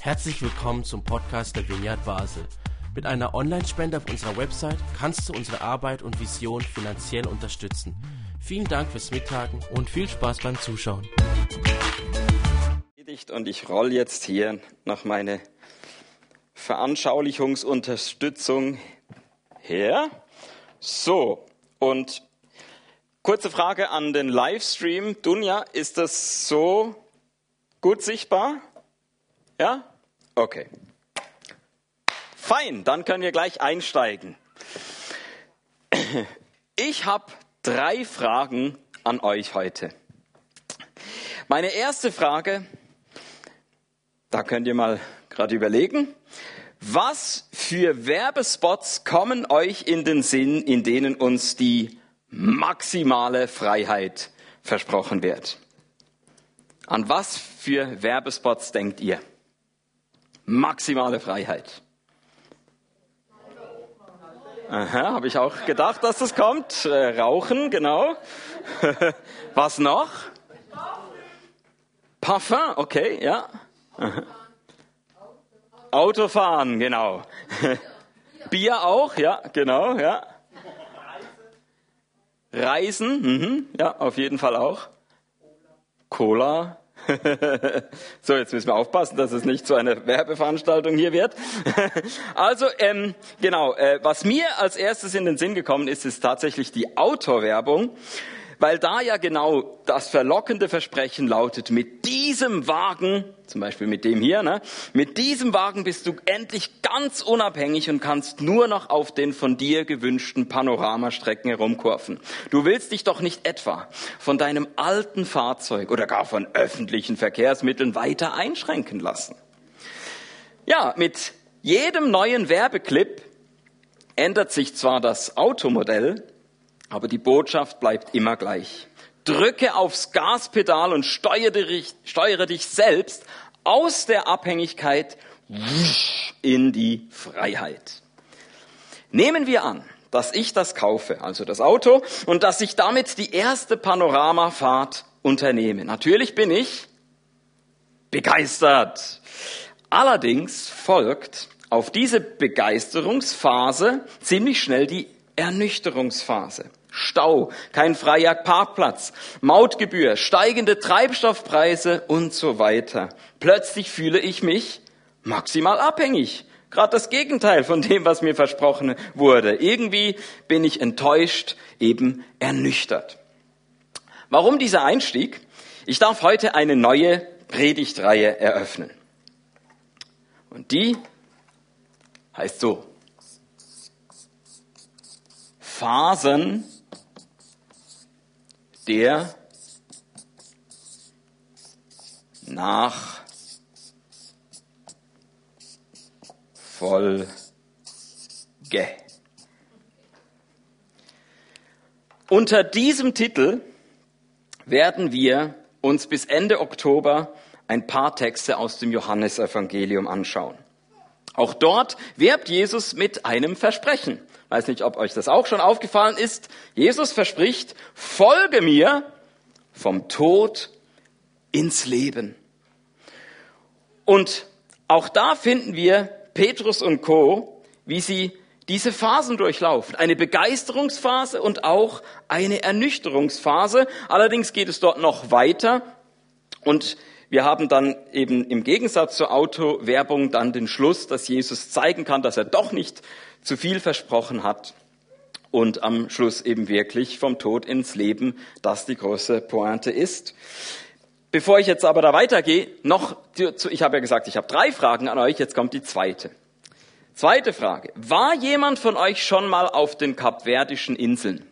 Herzlich willkommen zum Podcast der Vineyard Basel. Mit einer Online-Spende auf unserer Website kannst du unsere Arbeit und Vision finanziell unterstützen. Vielen Dank fürs Mittagen und viel Spaß beim Zuschauen. Und ich roll jetzt hier noch meine Veranschaulichungsunterstützung her. So, und kurze Frage an den Livestream. Dunja, ist das so gut sichtbar? Ja? Okay. Fein, dann können wir gleich einsteigen. Ich habe drei Fragen an euch heute. Meine erste Frage, da könnt ihr mal gerade überlegen, was für Werbespots kommen euch in den Sinn, in denen uns die maximale Freiheit versprochen wird? An was für Werbespots denkt ihr? Maximale Freiheit. Aha, habe ich auch gedacht, dass das kommt. Äh, Rauchen, genau. Was noch? Parfum, okay, ja. Autofahren, genau. Bier auch, ja, genau, ja. Reisen, mhm, ja, auf jeden Fall auch. Cola. so, jetzt müssen wir aufpassen, dass es nicht zu einer Werbeveranstaltung hier wird. also, ähm, genau, äh, was mir als erstes in den Sinn gekommen ist, ist tatsächlich die Autowerbung. Weil da ja genau das verlockende Versprechen lautet, mit diesem Wagen, zum Beispiel mit dem hier, ne, mit diesem Wagen bist du endlich ganz unabhängig und kannst nur noch auf den von dir gewünschten Panoramastrecken herumkurven. Du willst dich doch nicht etwa von deinem alten Fahrzeug oder gar von öffentlichen Verkehrsmitteln weiter einschränken lassen. Ja, mit jedem neuen Werbeclip ändert sich zwar das Automodell, aber die Botschaft bleibt immer gleich. Drücke aufs Gaspedal und steuere dich, steuere dich selbst aus der Abhängigkeit in die Freiheit. Nehmen wir an, dass ich das kaufe, also das Auto, und dass ich damit die erste Panoramafahrt unternehme. Natürlich bin ich begeistert. Allerdings folgt auf diese Begeisterungsphase ziemlich schnell die Ernüchterungsphase. Stau, kein freier Parkplatz, Mautgebühr, steigende Treibstoffpreise und so weiter. Plötzlich fühle ich mich maximal abhängig. Gerade das Gegenteil von dem, was mir versprochen wurde. Irgendwie bin ich enttäuscht, eben ernüchtert. Warum dieser Einstieg? Ich darf heute eine neue Predigtreihe eröffnen. Und die heißt so. Phasen der Nachfolge. Unter diesem Titel werden wir uns bis Ende Oktober ein paar Texte aus dem Johannesevangelium anschauen. Auch dort werbt Jesus mit einem Versprechen. Weiß nicht, ob euch das auch schon aufgefallen ist. Jesus verspricht, folge mir vom Tod ins Leben. Und auch da finden wir Petrus und Co., wie sie diese Phasen durchlaufen. Eine Begeisterungsphase und auch eine Ernüchterungsphase. Allerdings geht es dort noch weiter und wir haben dann eben im Gegensatz zur Autowerbung dann den Schluss, dass Jesus zeigen kann, dass er doch nicht zu viel versprochen hat und am Schluss eben wirklich vom Tod ins Leben, das die große Pointe ist. Bevor ich jetzt aber da weitergehe, noch, ich habe ja gesagt, ich habe drei Fragen an euch, jetzt kommt die zweite. Zweite Frage. War jemand von euch schon mal auf den Kapverdischen Inseln?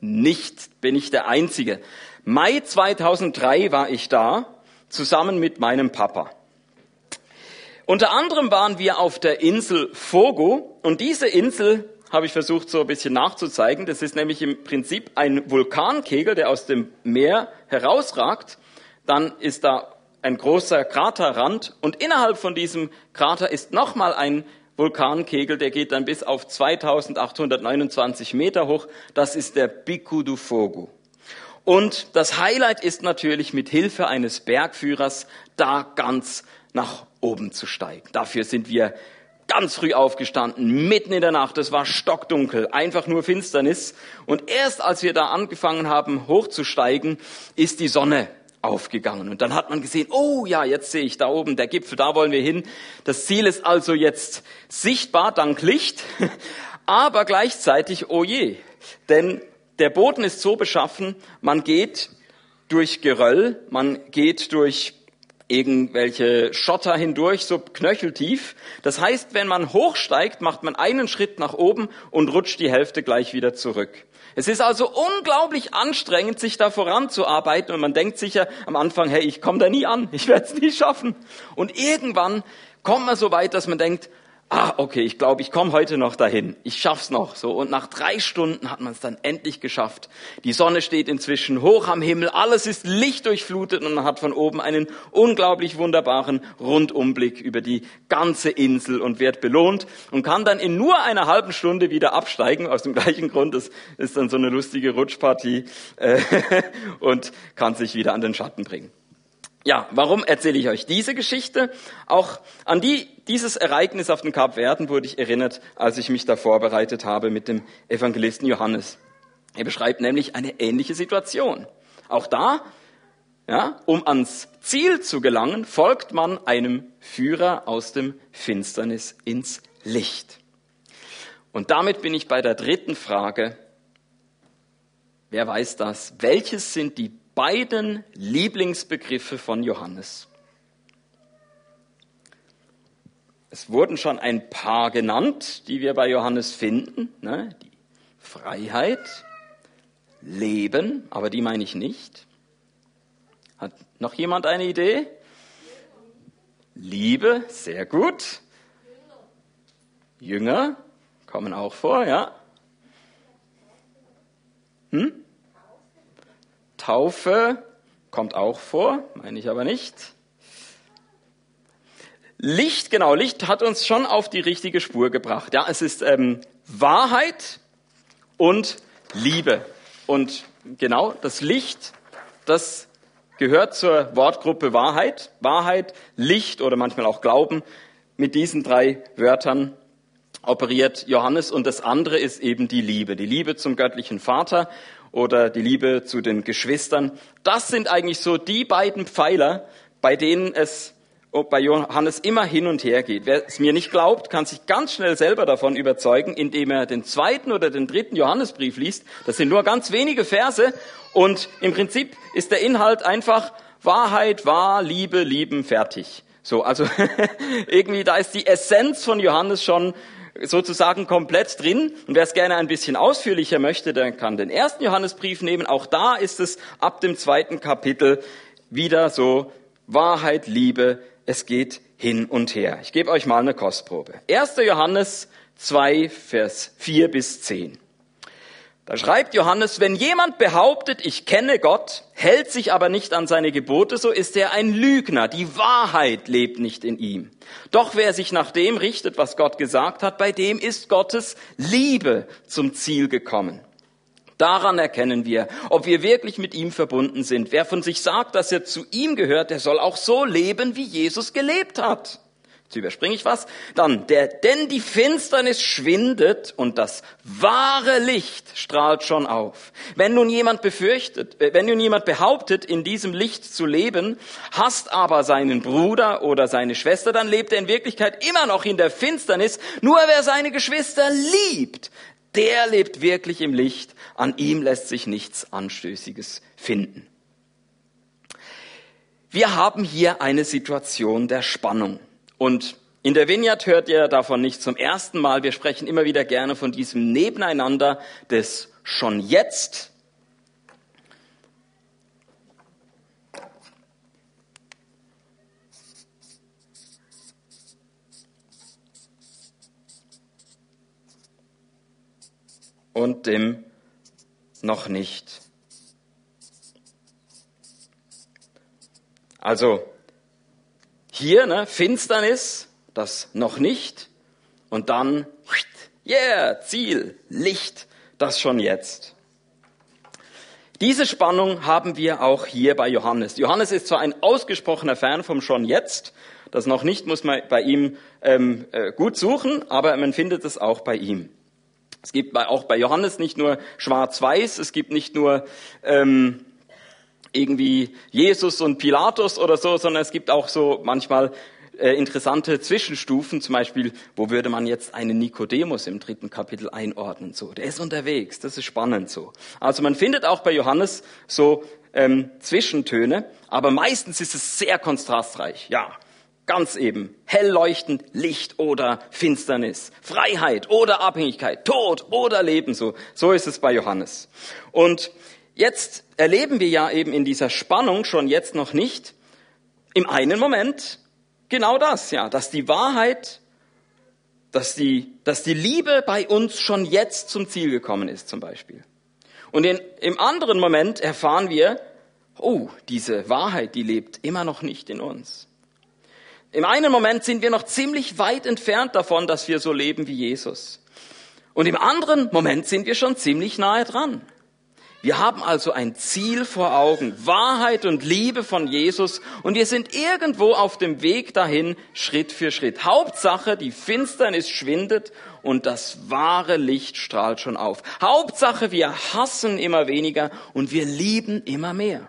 Nicht, bin ich der Einzige. Mai 2003 war ich da, zusammen mit meinem Papa. Unter anderem waren wir auf der Insel Fogo und diese Insel habe ich versucht so ein bisschen nachzuzeigen. Das ist nämlich im Prinzip ein Vulkankegel, der aus dem Meer herausragt. Dann ist da ein großer Kraterrand und innerhalb von diesem Krater ist nochmal ein Vulkankegel, der geht dann bis auf 2829 Meter hoch. Das ist der Pico do Fogo. Und das Highlight ist natürlich mit Hilfe eines Bergführers da ganz nach oben zu steigen. Dafür sind wir ganz früh aufgestanden, mitten in der Nacht. Es war stockdunkel, einfach nur Finsternis. Und erst als wir da angefangen haben, hochzusteigen, ist die Sonne aufgegangen. Und dann hat man gesehen, oh ja, jetzt sehe ich da oben der Gipfel, da wollen wir hin. Das Ziel ist also jetzt sichtbar dank Licht, aber gleichzeitig, oh je, denn der Boden ist so beschaffen, man geht durch Geröll, man geht durch irgendwelche Schotter hindurch, so knöcheltief. Das heißt, wenn man hochsteigt, macht man einen Schritt nach oben und rutscht die Hälfte gleich wieder zurück. Es ist also unglaublich anstrengend, sich da voranzuarbeiten und man denkt sicher am Anfang, hey, ich komme da nie an, ich werde es nie schaffen. Und irgendwann kommt man so weit, dass man denkt, ah, okay, ich glaube, ich komme heute noch dahin. Ich schaff's noch. So und nach drei Stunden hat man es dann endlich geschafft. Die Sonne steht inzwischen hoch am Himmel, alles ist lichtdurchflutet und man hat von oben einen unglaublich wunderbaren Rundumblick über die ganze Insel und wird belohnt und kann dann in nur einer halben Stunde wieder absteigen. Aus dem gleichen Grund, das ist dann so eine lustige Rutschpartie äh, und kann sich wieder an den Schatten bringen. Ja, warum erzähle ich euch diese Geschichte? Auch an die, dieses Ereignis auf den Kapverden wurde ich erinnert, als ich mich da vorbereitet habe mit dem Evangelisten Johannes. Er beschreibt nämlich eine ähnliche Situation. Auch da, ja, um ans Ziel zu gelangen, folgt man einem Führer aus dem Finsternis ins Licht. Und damit bin ich bei der dritten Frage. Wer weiß das? Welches sind die beiden Lieblingsbegriffe von Johannes. Es wurden schon ein paar genannt, die wir bei Johannes finden. Ne? Die Freiheit, Leben, aber die meine ich nicht. Hat noch jemand eine Idee? Liebe, sehr gut. Jünger kommen auch vor, ja. Hm? Taufe kommt auch vor, meine ich aber nicht. Licht, genau, Licht hat uns schon auf die richtige Spur gebracht. Ja, es ist ähm, Wahrheit und Liebe. Und genau, das Licht, das gehört zur Wortgruppe Wahrheit. Wahrheit, Licht oder manchmal auch Glauben. Mit diesen drei Wörtern operiert Johannes. Und das andere ist eben die Liebe. Die Liebe zum göttlichen Vater oder die Liebe zu den Geschwistern. Das sind eigentlich so die beiden Pfeiler, bei denen es bei Johannes immer hin und her geht. Wer es mir nicht glaubt, kann sich ganz schnell selber davon überzeugen, indem er den zweiten oder den dritten Johannesbrief liest. Das sind nur ganz wenige Verse und im Prinzip ist der Inhalt einfach Wahrheit, wahr, Liebe, lieben, fertig. So, also irgendwie da ist die Essenz von Johannes schon sozusagen komplett drin. Und wer es gerne ein bisschen ausführlicher möchte, der kann den ersten Johannesbrief nehmen. Auch da ist es ab dem zweiten Kapitel wieder so Wahrheit, Liebe, es geht hin und her. Ich gebe euch mal eine Kostprobe. 1. Johannes 2, Vers 4 bis 10. Da schreibt Johannes, wenn jemand behauptet, ich kenne Gott, hält sich aber nicht an seine Gebote, so ist er ein Lügner. Die Wahrheit lebt nicht in ihm. Doch wer sich nach dem richtet, was Gott gesagt hat, bei dem ist Gottes Liebe zum Ziel gekommen. Daran erkennen wir, ob wir wirklich mit ihm verbunden sind. Wer von sich sagt, dass er zu ihm gehört, der soll auch so leben, wie Jesus gelebt hat. Jetzt überspringe ich was. Dann, der, denn die Finsternis schwindet und das wahre Licht strahlt schon auf. Wenn nun jemand befürchtet, äh, wenn nun jemand behauptet, in diesem Licht zu leben, hasst aber seinen Bruder oder seine Schwester, dann lebt er in Wirklichkeit immer noch in der Finsternis. Nur wer seine Geschwister liebt, der lebt wirklich im Licht. An ihm lässt sich nichts Anstößiges finden. Wir haben hier eine Situation der Spannung. Und in der Vineyard hört ihr davon nicht zum ersten Mal. Wir sprechen immer wieder gerne von diesem Nebeneinander des schon jetzt und dem noch nicht. Also hier, ne, Finsternis, das noch nicht. Und dann, yeah, Ziel, Licht, das schon jetzt. Diese Spannung haben wir auch hier bei Johannes. Johannes ist zwar ein ausgesprochener Fan vom schon jetzt, das noch nicht muss man bei ihm ähm, äh, gut suchen, aber man findet es auch bei ihm. Es gibt auch bei Johannes nicht nur Schwarz-Weiß, es gibt nicht nur ähm, irgendwie Jesus und Pilatus oder so, sondern es gibt auch so manchmal äh, interessante Zwischenstufen, zum Beispiel, wo würde man jetzt einen Nikodemus im dritten Kapitel einordnen? So, der ist unterwegs, das ist spannend so. Also man findet auch bei Johannes so ähm, Zwischentöne, aber meistens ist es sehr kontrastreich. Ja, ganz eben hell leuchtend Licht oder Finsternis, Freiheit oder Abhängigkeit, Tod oder Leben. So, so ist es bei Johannes. Und jetzt erleben wir ja eben in dieser Spannung schon jetzt noch nicht im einen Moment genau das, ja, dass die Wahrheit, dass die, dass die Liebe bei uns schon jetzt zum Ziel gekommen ist, zum Beispiel. Und in, im anderen Moment erfahren wir, oh, diese Wahrheit, die lebt immer noch nicht in uns. Im einen Moment sind wir noch ziemlich weit entfernt davon, dass wir so leben wie Jesus. Und im anderen Moment sind wir schon ziemlich nahe dran. Wir haben also ein Ziel vor Augen, Wahrheit und Liebe von Jesus und wir sind irgendwo auf dem Weg dahin, Schritt für Schritt. Hauptsache, die Finsternis schwindet und das wahre Licht strahlt schon auf. Hauptsache, wir hassen immer weniger und wir lieben immer mehr.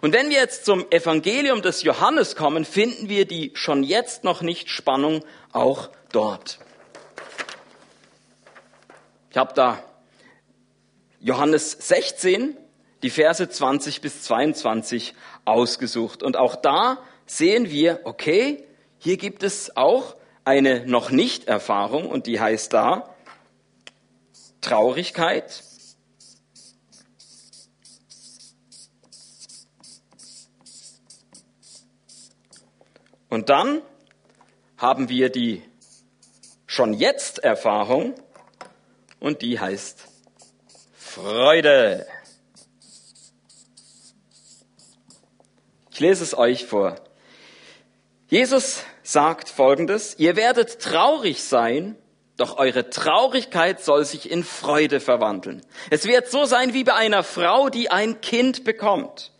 Und wenn wir jetzt zum Evangelium des Johannes kommen, finden wir die schon jetzt noch nicht Spannung auch dort. Ich habe da Johannes 16, die Verse 20 bis 22 ausgesucht. Und auch da sehen wir, okay, hier gibt es auch eine noch nicht Erfahrung und die heißt da Traurigkeit. Und dann haben wir die schon jetzt Erfahrung und die heißt Freude. Ich lese es euch vor. Jesus sagt Folgendes, ihr werdet traurig sein, doch eure Traurigkeit soll sich in Freude verwandeln. Es wird so sein wie bei einer Frau, die ein Kind bekommt.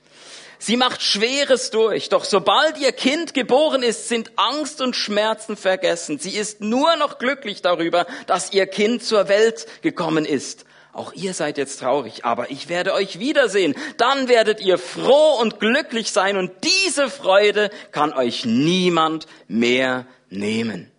Sie macht Schweres durch, doch sobald ihr Kind geboren ist, sind Angst und Schmerzen vergessen. Sie ist nur noch glücklich darüber, dass ihr Kind zur Welt gekommen ist. Auch ihr seid jetzt traurig, aber ich werde euch wiedersehen. Dann werdet ihr froh und glücklich sein und diese Freude kann euch niemand mehr nehmen.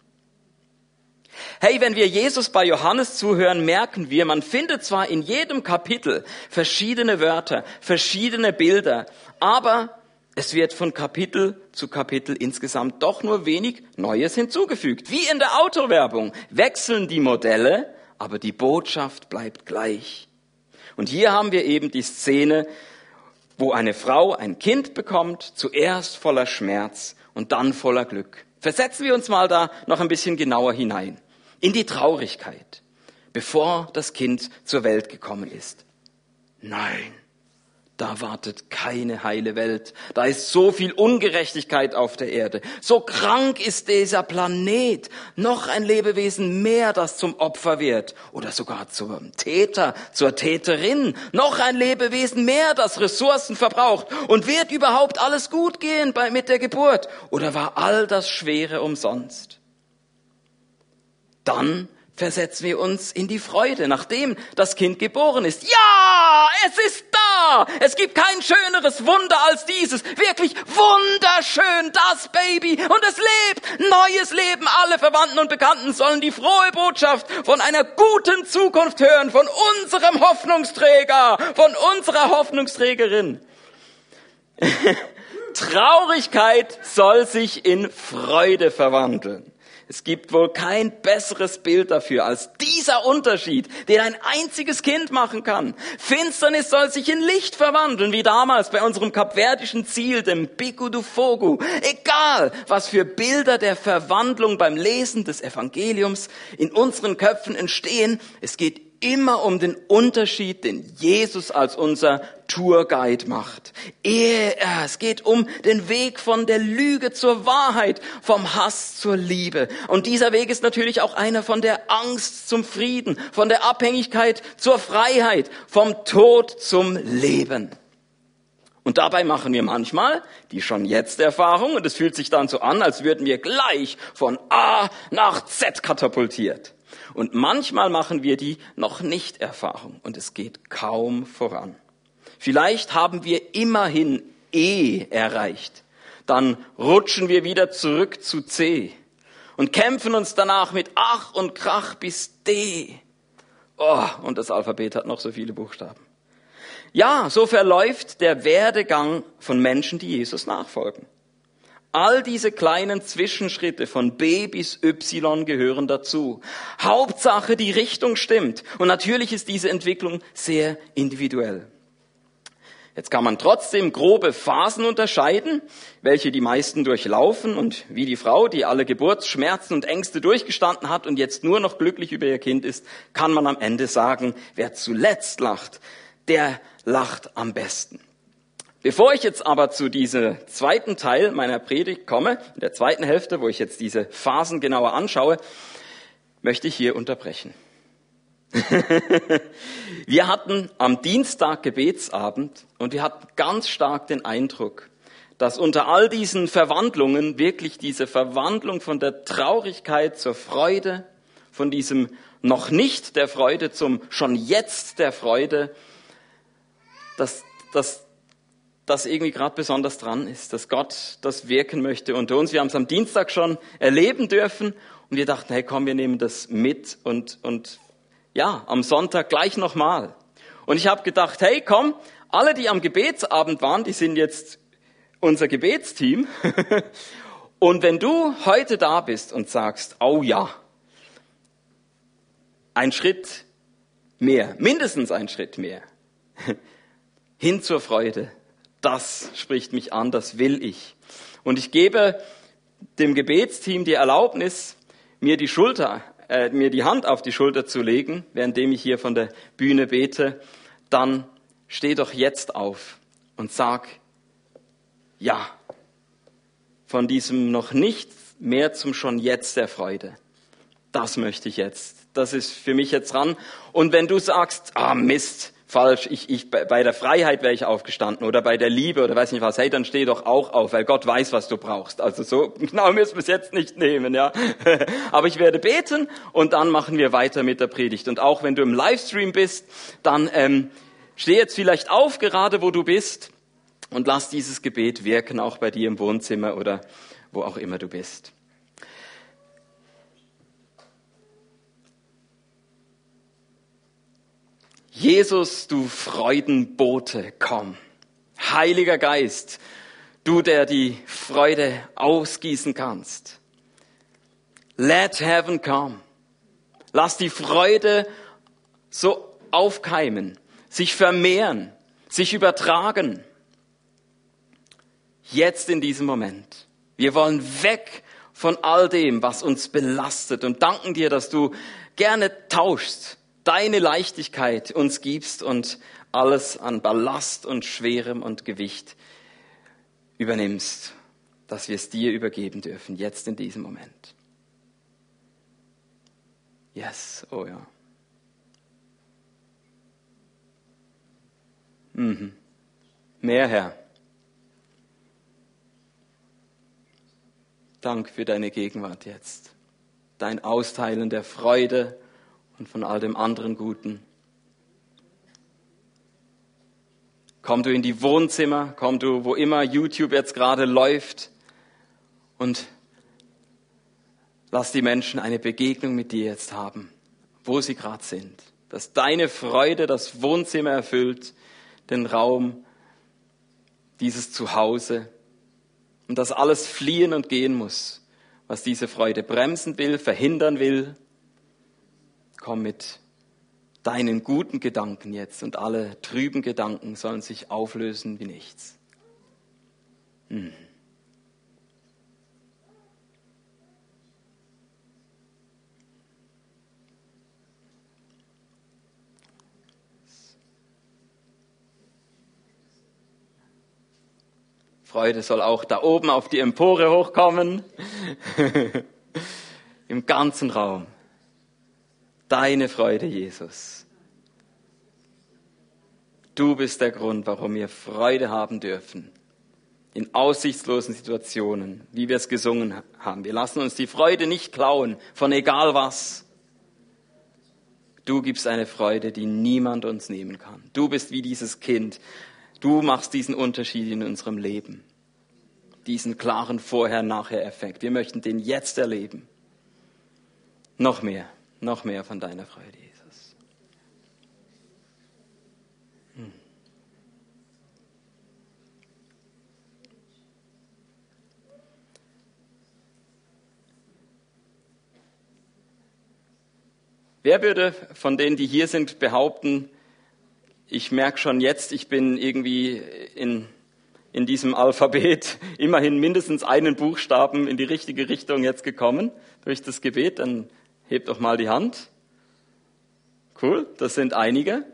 Hey, wenn wir Jesus bei Johannes zuhören, merken wir, man findet zwar in jedem Kapitel verschiedene Wörter, verschiedene Bilder, aber es wird von Kapitel zu Kapitel insgesamt doch nur wenig Neues hinzugefügt. Wie in der Autowerbung wechseln die Modelle, aber die Botschaft bleibt gleich. Und hier haben wir eben die Szene, wo eine Frau ein Kind bekommt, zuerst voller Schmerz und dann voller Glück. Versetzen wir uns mal da noch ein bisschen genauer hinein. In die Traurigkeit, bevor das Kind zur Welt gekommen ist. Nein, da wartet keine heile Welt. Da ist so viel Ungerechtigkeit auf der Erde. So krank ist dieser Planet. Noch ein Lebewesen mehr, das zum Opfer wird. Oder sogar zum Täter, zur Täterin. Noch ein Lebewesen mehr, das Ressourcen verbraucht. Und wird überhaupt alles gut gehen bei, mit der Geburt? Oder war all das Schwere umsonst? Dann versetzen wir uns in die Freude, nachdem das Kind geboren ist. Ja, es ist da! Es gibt kein schöneres Wunder als dieses. Wirklich wunderschön, das Baby. Und es lebt. Neues Leben. Alle Verwandten und Bekannten sollen die frohe Botschaft von einer guten Zukunft hören, von unserem Hoffnungsträger, von unserer Hoffnungsträgerin. Traurigkeit soll sich in Freude verwandeln. Es gibt wohl kein besseres Bild dafür als dieser Unterschied, den ein einziges Kind machen kann. Finsternis soll sich in Licht verwandeln, wie damals bei unserem kapverdischen Ziel, dem Biku du Fogu. Egal, was für Bilder der Verwandlung beim Lesen des Evangeliums in unseren Köpfen entstehen, es geht immer um den Unterschied, den Jesus als unser Tourguide macht. Er, es geht um den Weg von der Lüge zur Wahrheit, vom Hass zur Liebe. Und dieser Weg ist natürlich auch einer von der Angst zum Frieden, von der Abhängigkeit zur Freiheit, vom Tod zum Leben. Und dabei machen wir manchmal die schon jetzt Erfahrung und es fühlt sich dann so an, als würden wir gleich von A nach Z katapultiert. Und manchmal machen wir die noch nicht Erfahrung und es geht kaum voran. Vielleicht haben wir immerhin E erreicht. Dann rutschen wir wieder zurück zu C und kämpfen uns danach mit Ach und Krach bis D. Oh, und das Alphabet hat noch so viele Buchstaben. Ja, so verläuft der Werdegang von Menschen, die Jesus nachfolgen. All diese kleinen Zwischenschritte von B bis Y gehören dazu. Hauptsache, die Richtung stimmt. Und natürlich ist diese Entwicklung sehr individuell. Jetzt kann man trotzdem grobe Phasen unterscheiden, welche die meisten durchlaufen und wie die Frau, die alle Geburtsschmerzen und Ängste durchgestanden hat und jetzt nur noch glücklich über ihr Kind ist, kann man am Ende sagen, wer zuletzt lacht, der lacht am besten. Bevor ich jetzt aber zu diesem zweiten Teil meiner Predigt komme, in der zweiten Hälfte, wo ich jetzt diese Phasen genauer anschaue, möchte ich hier unterbrechen. wir hatten am Dienstag Gebetsabend und wir hatten ganz stark den Eindruck, dass unter all diesen Verwandlungen wirklich diese Verwandlung von der Traurigkeit zur Freude, von diesem noch nicht der Freude zum schon jetzt der Freude, dass, dass das irgendwie gerade besonders dran ist, dass Gott das wirken möchte unter uns. Wir haben es am Dienstag schon erleben dürfen und wir dachten, hey, komm, wir nehmen das mit und, und ja, am Sonntag gleich nochmal. Und ich habe gedacht, hey, komm, alle, die am Gebetsabend waren, die sind jetzt unser Gebetsteam. und wenn du heute da bist und sagst, oh ja, ein Schritt mehr, mindestens ein Schritt mehr, hin zur Freude. Das spricht mich an, das will ich. Und ich gebe dem Gebetsteam die Erlaubnis, mir die Schulter, äh, mir die Hand auf die Schulter zu legen, währenddem ich hier von der Bühne bete. Dann steh doch jetzt auf und sag, ja, von diesem noch nicht mehr zum schon jetzt der Freude. Das möchte ich jetzt. Das ist für mich jetzt dran. Und wenn du sagst, ah Mist, falsch, ich, ich, bei der Freiheit wäre ich aufgestanden oder bei der Liebe oder weiß nicht was, hey, dann steh doch auch auf, weil Gott weiß, was du brauchst. Also so genau müssen wir es jetzt nicht nehmen, ja. Aber ich werde beten und dann machen wir weiter mit der Predigt. Und auch wenn du im Livestream bist, dann ähm, steh jetzt vielleicht auf, gerade wo du bist und lass dieses Gebet wirken, auch bei dir im Wohnzimmer oder wo auch immer du bist. Jesus, du Freudenbote, komm. Heiliger Geist, du, der die Freude ausgießen kannst. Let heaven come. Lass die Freude so aufkeimen, sich vermehren, sich übertragen. Jetzt in diesem Moment. Wir wollen weg von all dem, was uns belastet und danken dir, dass du gerne tauschst deine Leichtigkeit uns gibst und alles an Ballast und Schwerem und Gewicht übernimmst, dass wir es dir übergeben dürfen, jetzt in diesem Moment. Yes, oh ja. Mhm. Mehr Herr. Dank für deine Gegenwart jetzt. Dein Austeilen der Freude, und von all dem anderen Guten. Komm du in die Wohnzimmer, komm du, wo immer YouTube jetzt gerade läuft und lass die Menschen eine Begegnung mit dir jetzt haben, wo sie gerade sind. Dass deine Freude das Wohnzimmer erfüllt, den Raum, dieses Zuhause und dass alles fliehen und gehen muss, was diese Freude bremsen will, verhindern will komm mit deinen guten Gedanken jetzt und alle trüben Gedanken sollen sich auflösen wie nichts. Hm. Freude soll auch da oben auf die Empore hochkommen, im ganzen Raum. Deine Freude, Jesus. Du bist der Grund, warum wir Freude haben dürfen. In aussichtslosen Situationen, wie wir es gesungen haben. Wir lassen uns die Freude nicht klauen, von egal was. Du gibst eine Freude, die niemand uns nehmen kann. Du bist wie dieses Kind. Du machst diesen Unterschied in unserem Leben. Diesen klaren Vorher-Nachher-Effekt. Wir möchten den jetzt erleben. Noch mehr, noch mehr von deiner Freude, Jesus. Hm. Wer würde von denen, die hier sind, behaupten, ich merke schon jetzt, ich bin irgendwie in, in diesem Alphabet immerhin mindestens einen Buchstaben in die richtige Richtung jetzt gekommen durch das Gebet? Dann hebt doch mal die Hand. Cool, das sind einige.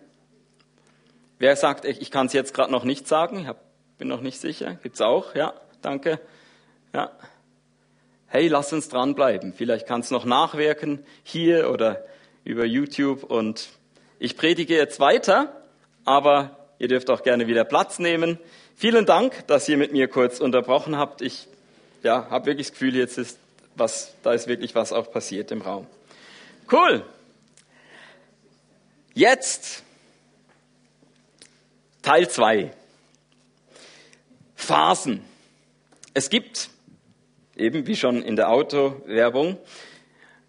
Wer sagt, ich kann es jetzt gerade noch nicht sagen? Ich hab, bin noch nicht sicher. Gibt's auch? Ja, danke. Ja. Hey, lass uns dranbleiben. Vielleicht kann es noch nachwirken hier oder über YouTube. Und ich predige jetzt weiter, aber ihr dürft auch gerne wieder Platz nehmen. Vielen Dank, dass ihr mit mir kurz unterbrochen habt. Ich ja, habe wirklich das Gefühl, jetzt ist was, da ist wirklich was auch passiert im Raum. Cool. Jetzt Teil 2. Phasen. Es gibt, eben wie schon in der Autowerbung,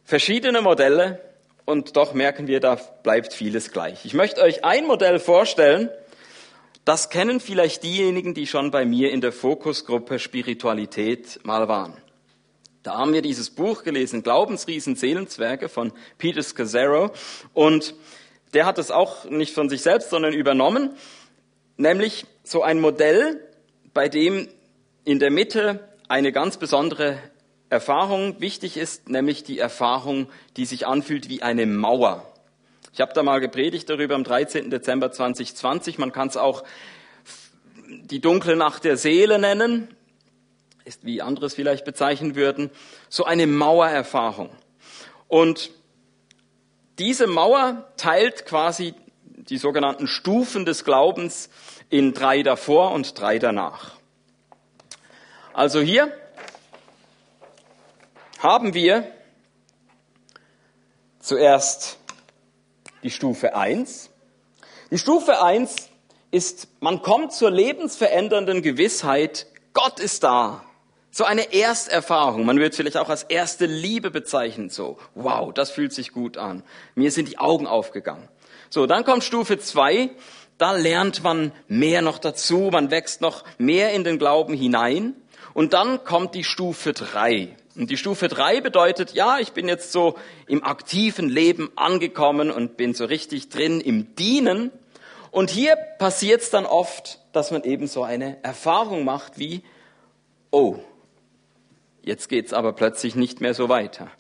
verschiedene Modelle und doch merken wir, da bleibt vieles gleich. Ich möchte euch ein Modell vorstellen, das kennen vielleicht diejenigen, die schon bei mir in der Fokusgruppe Spiritualität mal waren. Da haben wir dieses Buch gelesen, Glaubensriesen, Seelenzwerge von Peter Scazzaro. Und der hat es auch nicht von sich selbst, sondern übernommen. Nämlich so ein Modell, bei dem in der Mitte eine ganz besondere Erfahrung wichtig ist, nämlich die Erfahrung, die sich anfühlt wie eine Mauer. Ich habe da mal gepredigt darüber am 13. Dezember 2020. Man kann es auch die dunkle Nacht der Seele nennen ist, wie andere es vielleicht bezeichnen würden, so eine Mauererfahrung. Und diese Mauer teilt quasi die sogenannten Stufen des Glaubens in drei davor und drei danach. Also hier haben wir zuerst die Stufe 1. Die Stufe 1 ist, man kommt zur lebensverändernden Gewissheit, Gott ist da. So eine Ersterfahrung, man würde es vielleicht auch als erste Liebe bezeichnen, so, wow, das fühlt sich gut an. Mir sind die Augen aufgegangen. So, dann kommt Stufe zwei, da lernt man mehr noch dazu, man wächst noch mehr in den Glauben hinein. Und dann kommt die Stufe drei. Und die Stufe drei bedeutet, ja, ich bin jetzt so im aktiven Leben angekommen und bin so richtig drin im Dienen. Und hier passiert es dann oft, dass man eben so eine Erfahrung macht wie, oh, Jetzt geht's aber plötzlich nicht mehr so weiter.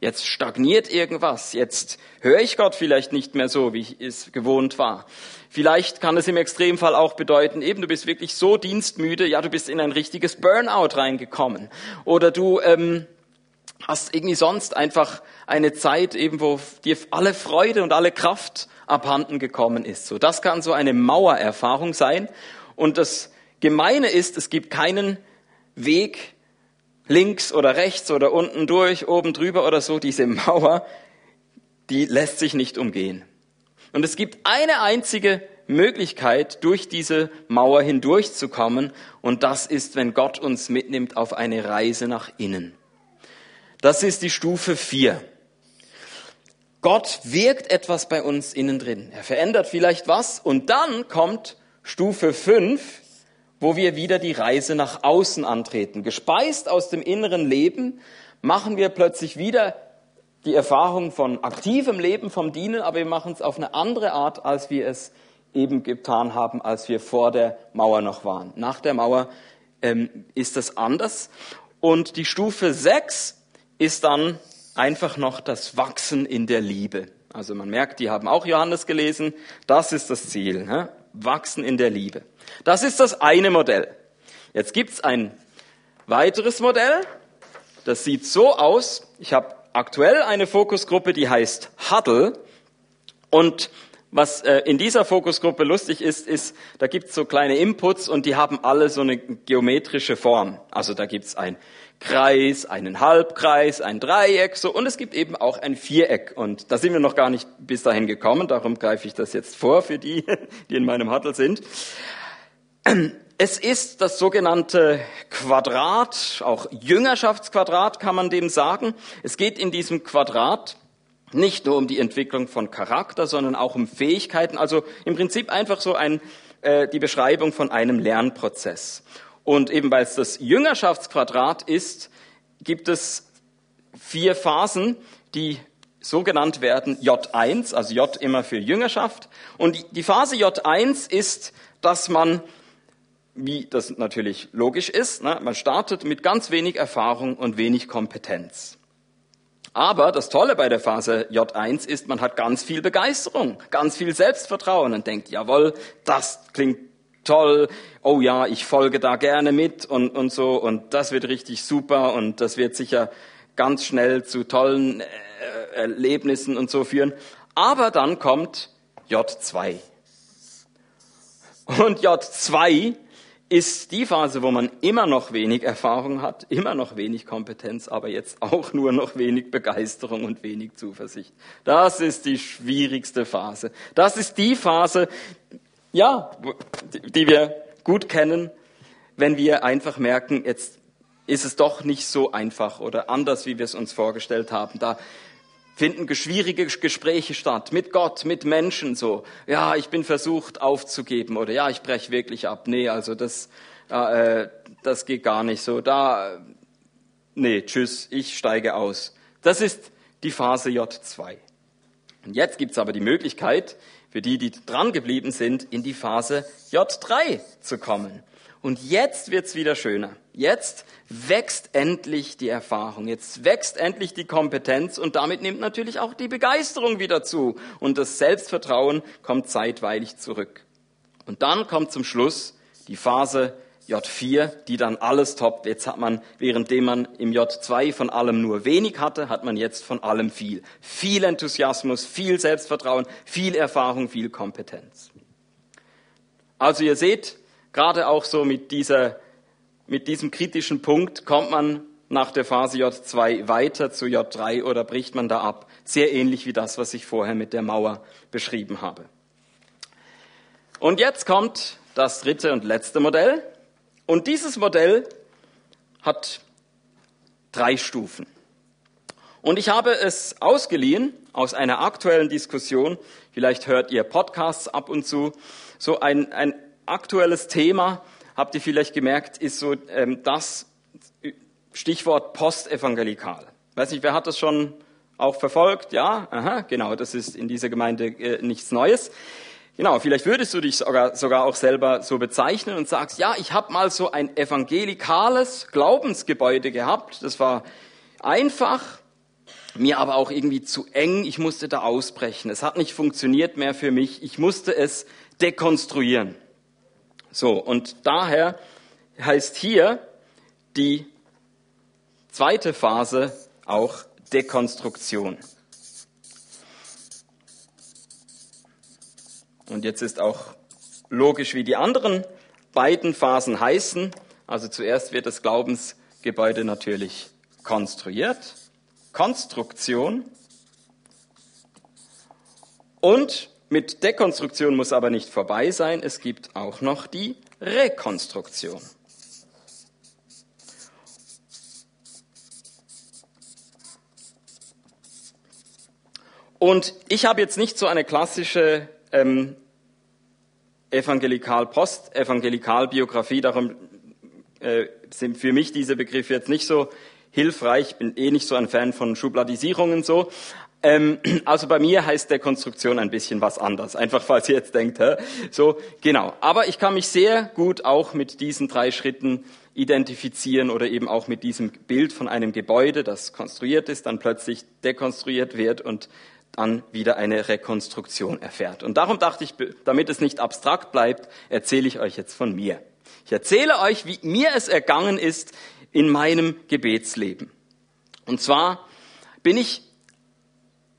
Jetzt stagniert irgendwas. Jetzt höre ich Gott vielleicht nicht mehr so, wie ich es gewohnt war. Vielleicht kann es im Extremfall auch bedeuten, eben du bist wirklich so dienstmüde, ja, du bist in ein richtiges Burnout reingekommen. Oder du ähm, hast irgendwie sonst einfach eine Zeit, eben wo dir alle Freude und alle Kraft abhanden gekommen ist. So, das kann so eine Mauererfahrung sein. Und das Gemeine ist, es gibt keinen Weg, links oder rechts oder unten durch, oben drüber oder so, diese Mauer, die lässt sich nicht umgehen. Und es gibt eine einzige Möglichkeit, durch diese Mauer hindurchzukommen, und das ist, wenn Gott uns mitnimmt auf eine Reise nach innen. Das ist die Stufe 4. Gott wirkt etwas bei uns innen drin. Er verändert vielleicht was und dann kommt Stufe 5, wo wir wieder die Reise nach außen antreten. Gespeist aus dem inneren Leben machen wir plötzlich wieder die Erfahrung von aktivem Leben, vom Dienen, aber wir machen es auf eine andere Art, als wir es eben getan haben, als wir vor der Mauer noch waren. Nach der Mauer ähm, ist das anders. Und die Stufe 6 ist dann einfach noch das Wachsen in der Liebe. Also man merkt, die haben auch Johannes gelesen. Das ist das Ziel. Ne? Wachsen in der Liebe. Das ist das eine Modell. Jetzt gibt's ein weiteres Modell, das sieht so aus. Ich habe aktuell eine Fokusgruppe, die heißt Huddle. Und was äh, in dieser Fokusgruppe lustig ist, ist, da gibt's so kleine Inputs und die haben alle so eine geometrische Form. Also da gibt's ein Kreis, einen Halbkreis, ein Dreieck, so, und es gibt eben auch ein Viereck. Und da sind wir noch gar nicht bis dahin gekommen, darum greife ich das jetzt vor für die, die in meinem Huddle sind. Es ist das sogenannte Quadrat, auch Jüngerschaftsquadrat kann man dem sagen. Es geht in diesem Quadrat nicht nur um die Entwicklung von Charakter, sondern auch um Fähigkeiten. Also im Prinzip einfach so ein, äh, die Beschreibung von einem Lernprozess. Und eben weil es das Jüngerschaftsquadrat ist, gibt es vier Phasen, die so genannt werden J1, also J immer für Jüngerschaft. Und die Phase J1 ist, dass man, wie das natürlich logisch ist, ne, man startet mit ganz wenig Erfahrung und wenig Kompetenz. Aber das Tolle bei der Phase J1 ist, man hat ganz viel Begeisterung, ganz viel Selbstvertrauen und denkt, jawohl, das klingt toll, oh ja, ich folge da gerne mit und, und so und das wird richtig super und das wird sicher ganz schnell zu tollen äh, Erlebnissen und so führen. Aber dann kommt J2. Und J2 ist die Phase, wo man immer noch wenig Erfahrung hat, immer noch wenig Kompetenz, aber jetzt auch nur noch wenig Begeisterung und wenig Zuversicht. Das ist die schwierigste Phase. Das ist die Phase, ja, die wir gut kennen, wenn wir einfach merken, jetzt ist es doch nicht so einfach oder anders, wie wir es uns vorgestellt haben. Da finden schwierige Gespräche statt mit Gott, mit Menschen so. Ja, ich bin versucht aufzugeben oder ja, ich breche wirklich ab. Nee, also das, äh, das geht gar nicht so. Da, nee, tschüss, ich steige aus. Das ist die Phase J2. Und jetzt gibt's aber die Möglichkeit, für die, die dran geblieben sind, in die Phase J3 zu kommen. Und jetzt wird's wieder schöner. Jetzt wächst endlich die Erfahrung, jetzt wächst endlich die Kompetenz und damit nimmt natürlich auch die Begeisterung wieder zu und das Selbstvertrauen kommt zeitweilig zurück. Und dann kommt zum Schluss die Phase J4, die dann alles toppt. Jetzt hat man, währenddem man im J2 von allem nur wenig hatte, hat man jetzt von allem viel. Viel Enthusiasmus, viel Selbstvertrauen, viel Erfahrung, viel Kompetenz. Also ihr seht, gerade auch so mit dieser, mit diesem kritischen Punkt kommt man nach der Phase J2 weiter zu J3 oder bricht man da ab. Sehr ähnlich wie das, was ich vorher mit der Mauer beschrieben habe. Und jetzt kommt das dritte und letzte Modell. Und dieses Modell hat drei Stufen. Und ich habe es ausgeliehen aus einer aktuellen Diskussion. Vielleicht hört ihr Podcasts ab und zu. So ein, ein aktuelles Thema, habt ihr vielleicht gemerkt, ist so ähm, das Stichwort postevangelikal. Weiß nicht, wer hat das schon auch verfolgt? Ja, aha, genau, das ist in dieser Gemeinde äh, nichts Neues. Genau, vielleicht würdest du dich sogar, sogar auch selber so bezeichnen und sagst, ja, ich habe mal so ein evangelikales Glaubensgebäude gehabt. Das war einfach, mir aber auch irgendwie zu eng. Ich musste da ausbrechen. Es hat nicht funktioniert mehr für mich. Ich musste es dekonstruieren. So, und daher heißt hier die zweite Phase auch Dekonstruktion. Und jetzt ist auch logisch, wie die anderen beiden Phasen heißen. Also zuerst wird das Glaubensgebäude natürlich konstruiert. Konstruktion. Und mit Dekonstruktion muss aber nicht vorbei sein. Es gibt auch noch die Rekonstruktion. Und ich habe jetzt nicht so eine klassische ähm, evangelikal Post, evangelikal Biografie. Darum äh, sind für mich diese Begriffe jetzt nicht so hilfreich. Ich bin eh nicht so ein Fan von Schubladisierungen so. Ähm, also bei mir heißt der Konstruktion ein bisschen was anders. Einfach falls ihr jetzt denkt, hä? so genau. Aber ich kann mich sehr gut auch mit diesen drei Schritten identifizieren oder eben auch mit diesem Bild von einem Gebäude, das konstruiert ist, dann plötzlich dekonstruiert wird und dann wieder eine Rekonstruktion erfährt. Und darum dachte ich, damit es nicht abstrakt bleibt, erzähle ich euch jetzt von mir. Ich erzähle euch, wie mir es ergangen ist in meinem Gebetsleben. Und zwar bin ich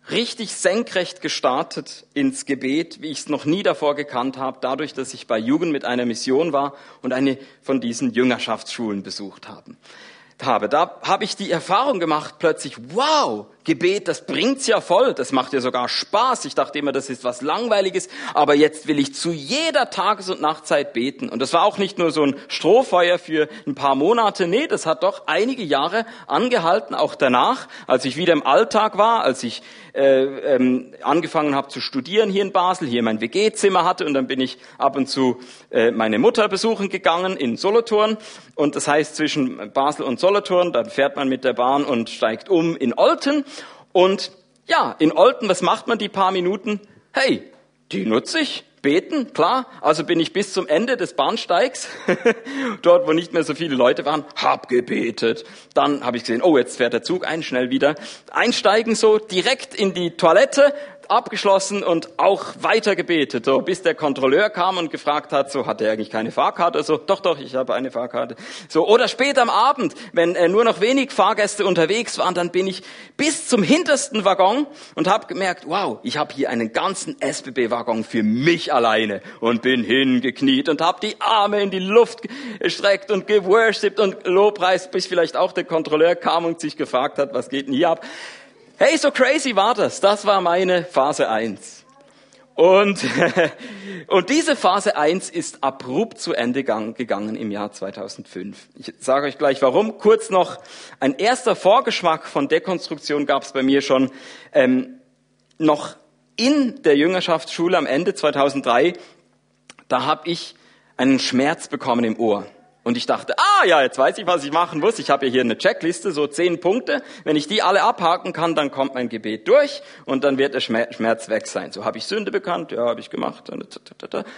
richtig senkrecht gestartet ins Gebet, wie ich es noch nie davor gekannt habe, dadurch, dass ich bei Jugend mit einer Mission war und eine von diesen Jüngerschaftsschulen besucht habe. Da habe ich die Erfahrung gemacht, plötzlich, wow, Gebet, das bringt's ja voll, das macht ja sogar Spaß. Ich dachte immer, das ist was Langweiliges, aber jetzt will ich zu jeder Tages- und Nachtzeit beten. Und das war auch nicht nur so ein Strohfeuer für ein paar Monate, nee, das hat doch einige Jahre angehalten, auch danach, als ich wieder im Alltag war, als ich äh, ähm, angefangen habe zu studieren hier in Basel, hier mein WG-Zimmer hatte und dann bin ich ab und zu äh, meine Mutter besuchen gegangen in Solothurn. Und das heißt zwischen Basel und Solothurn, dann fährt man mit der Bahn und steigt um in Olten. Und ja, in Olten, was macht man die paar Minuten? Hey, die nutze ich. Beten, klar. Also bin ich bis zum Ende des Bahnsteigs, dort wo nicht mehr so viele Leute waren, hab gebetet. Dann habe ich gesehen, oh, jetzt fährt der Zug ein, schnell wieder. Einsteigen so, direkt in die Toilette, abgeschlossen und auch weiter gebetet, so bis der Kontrolleur kam und gefragt hat, so hat er eigentlich keine Fahrkarte, so doch doch, ich habe eine Fahrkarte. So oder später am Abend, wenn äh, nur noch wenig Fahrgäste unterwegs waren, dann bin ich bis zum hintersten Waggon und habe gemerkt, wow, ich habe hier einen ganzen SBB Waggon für mich alleine und bin hingekniet und habe die Arme in die Luft gestreckt und geworshipped und Lobpreis, bis vielleicht auch der Kontrolleur kam und sich gefragt hat, was geht denn hier ab? Hey, so crazy war das. Das war meine Phase 1. Und, und diese Phase 1 ist abrupt zu Ende gegangen im Jahr 2005. Ich sage euch gleich warum. Kurz noch, ein erster Vorgeschmack von Dekonstruktion gab es bei mir schon ähm, noch in der Jüngerschaftsschule am Ende 2003. Da habe ich einen Schmerz bekommen im Ohr. Und ich dachte, ah ja, jetzt weiß ich, was ich machen muss. Ich habe ja hier eine Checkliste, so zehn Punkte. Wenn ich die alle abhaken kann, dann kommt mein Gebet durch und dann wird der Schmerz weg sein. So habe ich Sünde bekannt, ja, habe ich gemacht.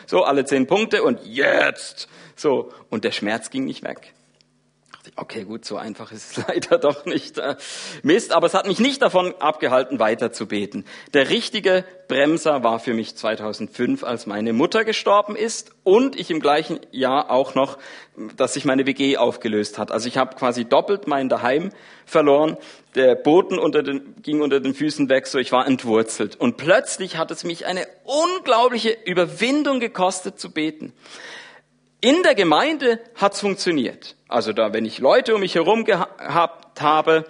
So alle zehn Punkte und jetzt. So und der Schmerz ging nicht weg. Okay, gut, so einfach ist es leider doch nicht. Äh, Mist, aber es hat mich nicht davon abgehalten, weiter zu beten. Der richtige Bremser war für mich 2005, als meine Mutter gestorben ist und ich im gleichen Jahr auch noch, dass sich meine WG aufgelöst hat. Also ich habe quasi doppelt mein Daheim verloren. Der Boden unter den, ging unter den Füßen weg, so ich war entwurzelt. Und plötzlich hat es mich eine unglaubliche Überwindung gekostet zu beten. In der Gemeinde hat's funktioniert. Also da, wenn ich Leute um mich herum gehabt habe,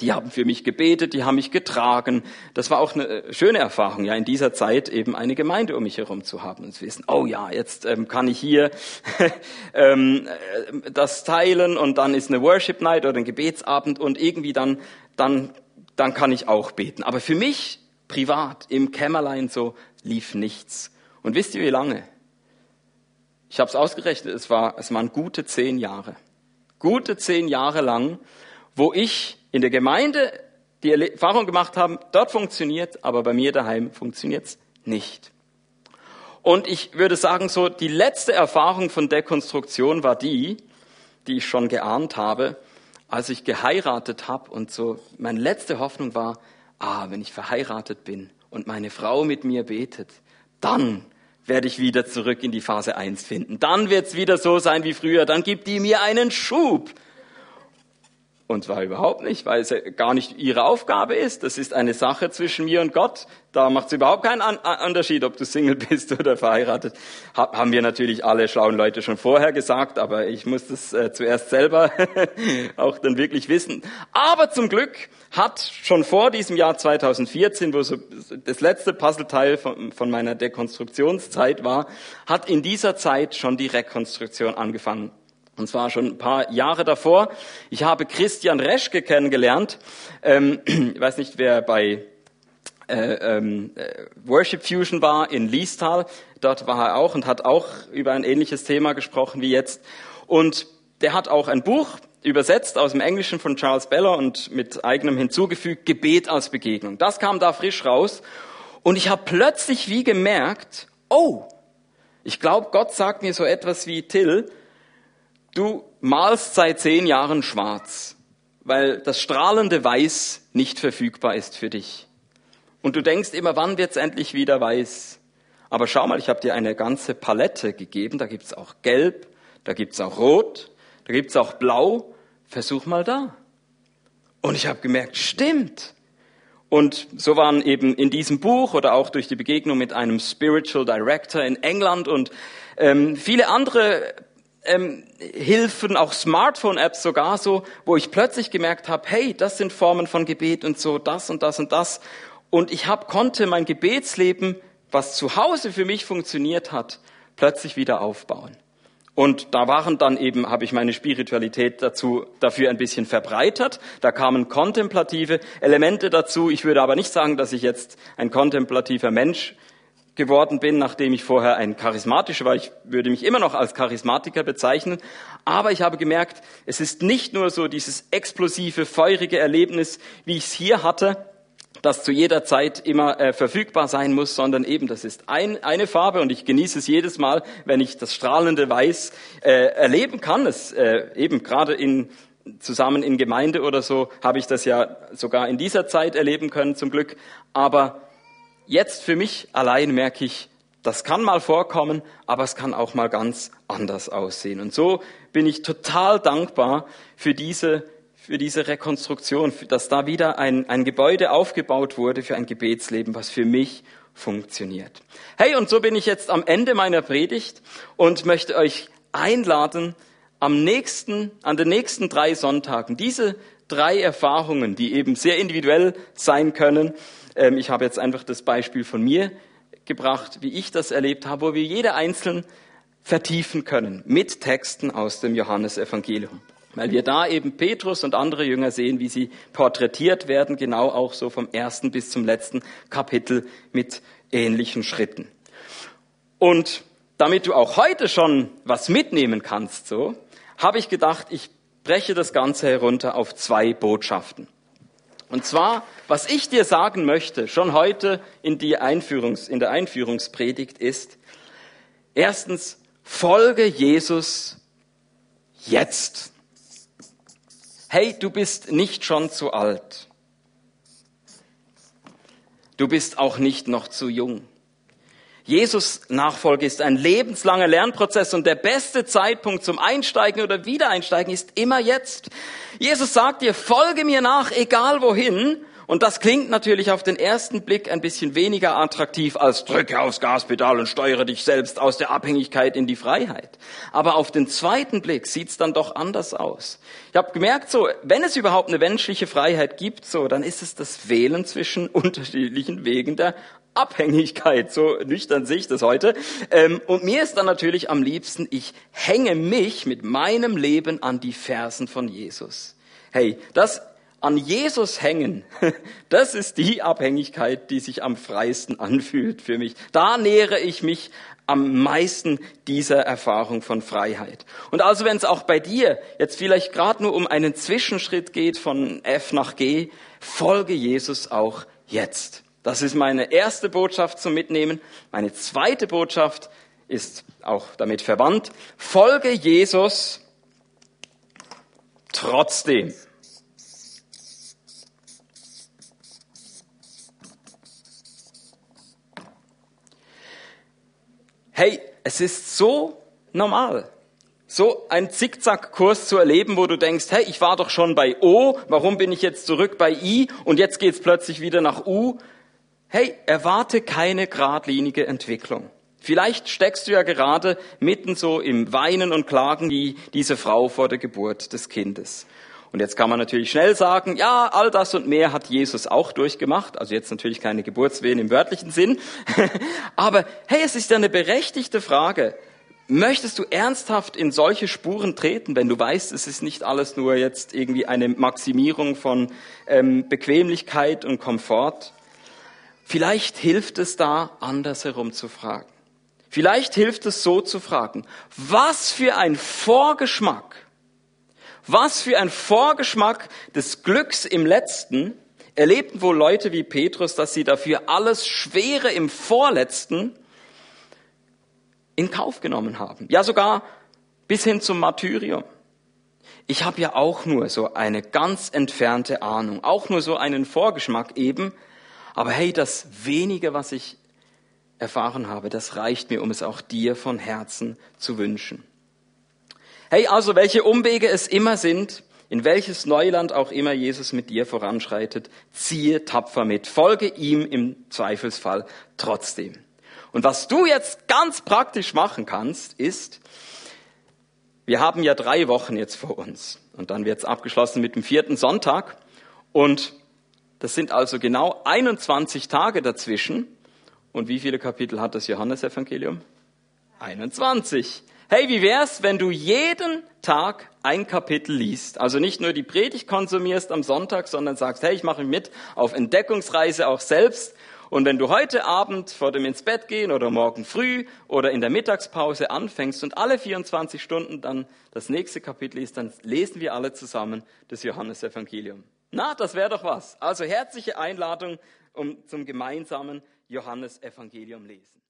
die haben für mich gebetet, die haben mich getragen. Das war auch eine äh, schöne Erfahrung, ja, in dieser Zeit eben eine Gemeinde um mich herum zu haben und zu wissen, oh ja, jetzt ähm, kann ich hier ähm, äh, das teilen und dann ist eine Worship Night oder ein Gebetsabend und irgendwie dann, dann, dann kann ich auch beten. Aber für mich privat im Kämmerlein so lief nichts. Und wisst ihr, wie lange? Ich habe es ausgerechnet, es, war, es waren gute zehn Jahre. Gute zehn Jahre lang, wo ich in der Gemeinde die Erfahrung gemacht habe, dort funktioniert, aber bei mir daheim funktioniert es nicht. Und ich würde sagen, so die letzte Erfahrung von Dekonstruktion war die, die ich schon geahnt habe, als ich geheiratet habe und so meine letzte Hoffnung war, ah, wenn ich verheiratet bin und meine Frau mit mir betet, dann werde ich wieder zurück in die Phase 1 finden. Dann wird es wieder so sein wie früher. Dann gibt die mir einen Schub. Und zwar überhaupt nicht, weil es gar nicht ihre Aufgabe ist. Das ist eine Sache zwischen mir und Gott. Da macht es überhaupt keinen Unterschied, ob du Single bist oder verheiratet. Haben wir natürlich alle schlauen Leute schon vorher gesagt, aber ich muss das äh, zuerst selber auch dann wirklich wissen. Aber zum Glück hat schon vor diesem Jahr 2014, wo so das letzte Puzzleteil von, von meiner Dekonstruktionszeit war, hat in dieser Zeit schon die Rekonstruktion angefangen. Und zwar schon ein paar Jahre davor. Ich habe Christian Reschke kennengelernt. Ähm, ich weiß nicht, wer bei äh, ähm, äh, Worship Fusion war in Liestal. Dort war er auch und hat auch über ein ähnliches Thema gesprochen wie jetzt. Und der hat auch ein Buch übersetzt aus dem Englischen von Charles Beller und mit eigenem hinzugefügt, Gebet als Begegnung. Das kam da frisch raus. Und ich habe plötzlich wie gemerkt, oh, ich glaube, Gott sagt mir so etwas wie, Till, Du malst seit zehn Jahren schwarz, weil das strahlende Weiß nicht verfügbar ist für dich. Und du denkst immer, wann wird's endlich wieder weiß? Aber schau mal, ich habe dir eine ganze Palette gegeben. Da gibt's auch Gelb, da gibt's auch Rot, da gibt's auch Blau. Versuch mal da. Und ich habe gemerkt, stimmt. Und so waren eben in diesem Buch oder auch durch die Begegnung mit einem Spiritual Director in England und ähm, viele andere ähm, Hilfen, auch Smartphone-Apps sogar so, wo ich plötzlich gemerkt habe, hey, das sind Formen von Gebet und so, das und das und das. Und ich hab, konnte mein Gebetsleben, was zu Hause für mich funktioniert hat, plötzlich wieder aufbauen. Und da waren dann eben, habe ich meine Spiritualität dazu, dafür ein bisschen verbreitert. Da kamen kontemplative Elemente dazu. Ich würde aber nicht sagen, dass ich jetzt ein kontemplativer Mensch geworden bin, nachdem ich vorher ein charismatischer war. Ich würde mich immer noch als Charismatiker bezeichnen. Aber ich habe gemerkt, es ist nicht nur so dieses explosive, feurige Erlebnis, wie ich es hier hatte, das zu jeder Zeit immer äh, verfügbar sein muss, sondern eben, das ist ein, eine Farbe und ich genieße es jedes Mal, wenn ich das strahlende Weiß äh, erleben kann. Es äh, eben gerade in zusammen in Gemeinde oder so habe ich das ja sogar in dieser Zeit erleben können, zum Glück. Aber jetzt für mich allein merke ich, das kann mal vorkommen, aber es kann auch mal ganz anders aussehen. Und so bin ich total dankbar für diese, für diese Rekonstruktion, dass da wieder ein, ein Gebäude aufgebaut wurde für ein Gebetsleben, was für mich funktioniert. Hey, und so bin ich jetzt am Ende meiner Predigt und möchte euch einladen, am nächsten, an den nächsten drei Sonntagen diese drei Erfahrungen, die eben sehr individuell sein können, ähm, ich habe jetzt einfach das Beispiel von mir gebracht, wie ich das erlebt habe, wo wir jeder einzeln vertiefen können mit Texten aus dem Johannesevangelium. Weil wir da eben Petrus und andere Jünger sehen, wie sie porträtiert werden, genau auch so vom ersten bis zum letzten Kapitel mit ähnlichen Schritten. Und damit du auch heute schon was mitnehmen kannst, so, habe ich gedacht, ich breche das Ganze herunter auf zwei Botschaften. Und zwar, was ich dir sagen möchte, schon heute in, die Einführungs-, in der Einführungspredigt ist, erstens, folge Jesus jetzt. Hey, du bist nicht schon zu alt. Du bist auch nicht noch zu jung. Jesus Nachfolge ist ein lebenslanger Lernprozess und der beste Zeitpunkt zum Einsteigen oder Wiedereinsteigen ist immer jetzt. Jesus sagt dir, folge mir nach, egal wohin. Und das klingt natürlich auf den ersten Blick ein bisschen weniger attraktiv als drücke aufs Gaspedal und steuere dich selbst aus der Abhängigkeit in die Freiheit. Aber auf den zweiten Blick sieht's dann doch anders aus. Ich habe gemerkt, so, wenn es überhaupt eine menschliche Freiheit gibt, so, dann ist es das Wählen zwischen unterschiedlichen Wegen der Abhängigkeit, so nüchtern sehe ich das heute. Ähm, und mir ist dann natürlich am liebsten, ich hänge mich mit meinem Leben an die Fersen von Jesus. Hey, das an Jesus hängen, das ist die Abhängigkeit, die sich am freisten anfühlt für mich. Da nähere ich mich am meisten dieser Erfahrung von Freiheit. Und also wenn es auch bei dir jetzt vielleicht gerade nur um einen Zwischenschritt geht von F nach G, folge Jesus auch jetzt. Das ist meine erste Botschaft zum Mitnehmen. Meine zweite Botschaft ist auch damit verwandt. Folge Jesus trotzdem. Hey, es ist so normal, so ein Zickzackkurs zu erleben, wo du denkst, hey, ich war doch schon bei O, warum bin ich jetzt zurück bei I und jetzt geht's plötzlich wieder nach U? Hey, erwarte keine geradlinige Entwicklung. Vielleicht steckst du ja gerade mitten so im Weinen und Klagen wie diese Frau vor der Geburt des Kindes. Und jetzt kann man natürlich schnell sagen, ja, all das und mehr hat Jesus auch durchgemacht. Also jetzt natürlich keine Geburtswehen im wörtlichen Sinn. Aber hey, es ist ja eine berechtigte Frage. Möchtest du ernsthaft in solche Spuren treten, wenn du weißt, es ist nicht alles nur jetzt irgendwie eine Maximierung von ähm, Bequemlichkeit und Komfort? Vielleicht hilft es da, andersherum zu fragen. Vielleicht hilft es so zu fragen, was für ein Vorgeschmack, was für ein Vorgeschmack des Glücks im Letzten erlebten wohl Leute wie Petrus, dass sie dafür alles Schwere im Vorletzten in Kauf genommen haben. Ja, sogar bis hin zum Martyrium. Ich habe ja auch nur so eine ganz entfernte Ahnung, auch nur so einen Vorgeschmack eben, aber hey, das wenige, was ich erfahren habe, das reicht mir, um es auch dir von Herzen zu wünschen. Hey, also welche Umwege es immer sind, in welches Neuland auch immer Jesus mit dir voranschreitet, ziehe tapfer mit, folge ihm im Zweifelsfall trotzdem. Und was du jetzt ganz praktisch machen kannst, ist, wir haben ja drei Wochen jetzt vor uns und dann wird es abgeschlossen mit dem vierten Sonntag und das sind also genau 21 Tage dazwischen. Und wie viele Kapitel hat das Johannesevangelium? 21. Hey, wie wär's, wenn du jeden Tag ein Kapitel liest? Also nicht nur die Predigt konsumierst am Sonntag, sondern sagst, hey, ich mache mit auf Entdeckungsreise auch selbst. Und wenn du heute Abend vor dem ins Bett gehen oder morgen früh oder in der Mittagspause anfängst und alle 24 Stunden dann das nächste Kapitel liest, dann lesen wir alle zusammen das Johannesevangelium. Na, das wäre doch was. Also herzliche Einladung um, zum gemeinsamen Johannesevangelium lesen.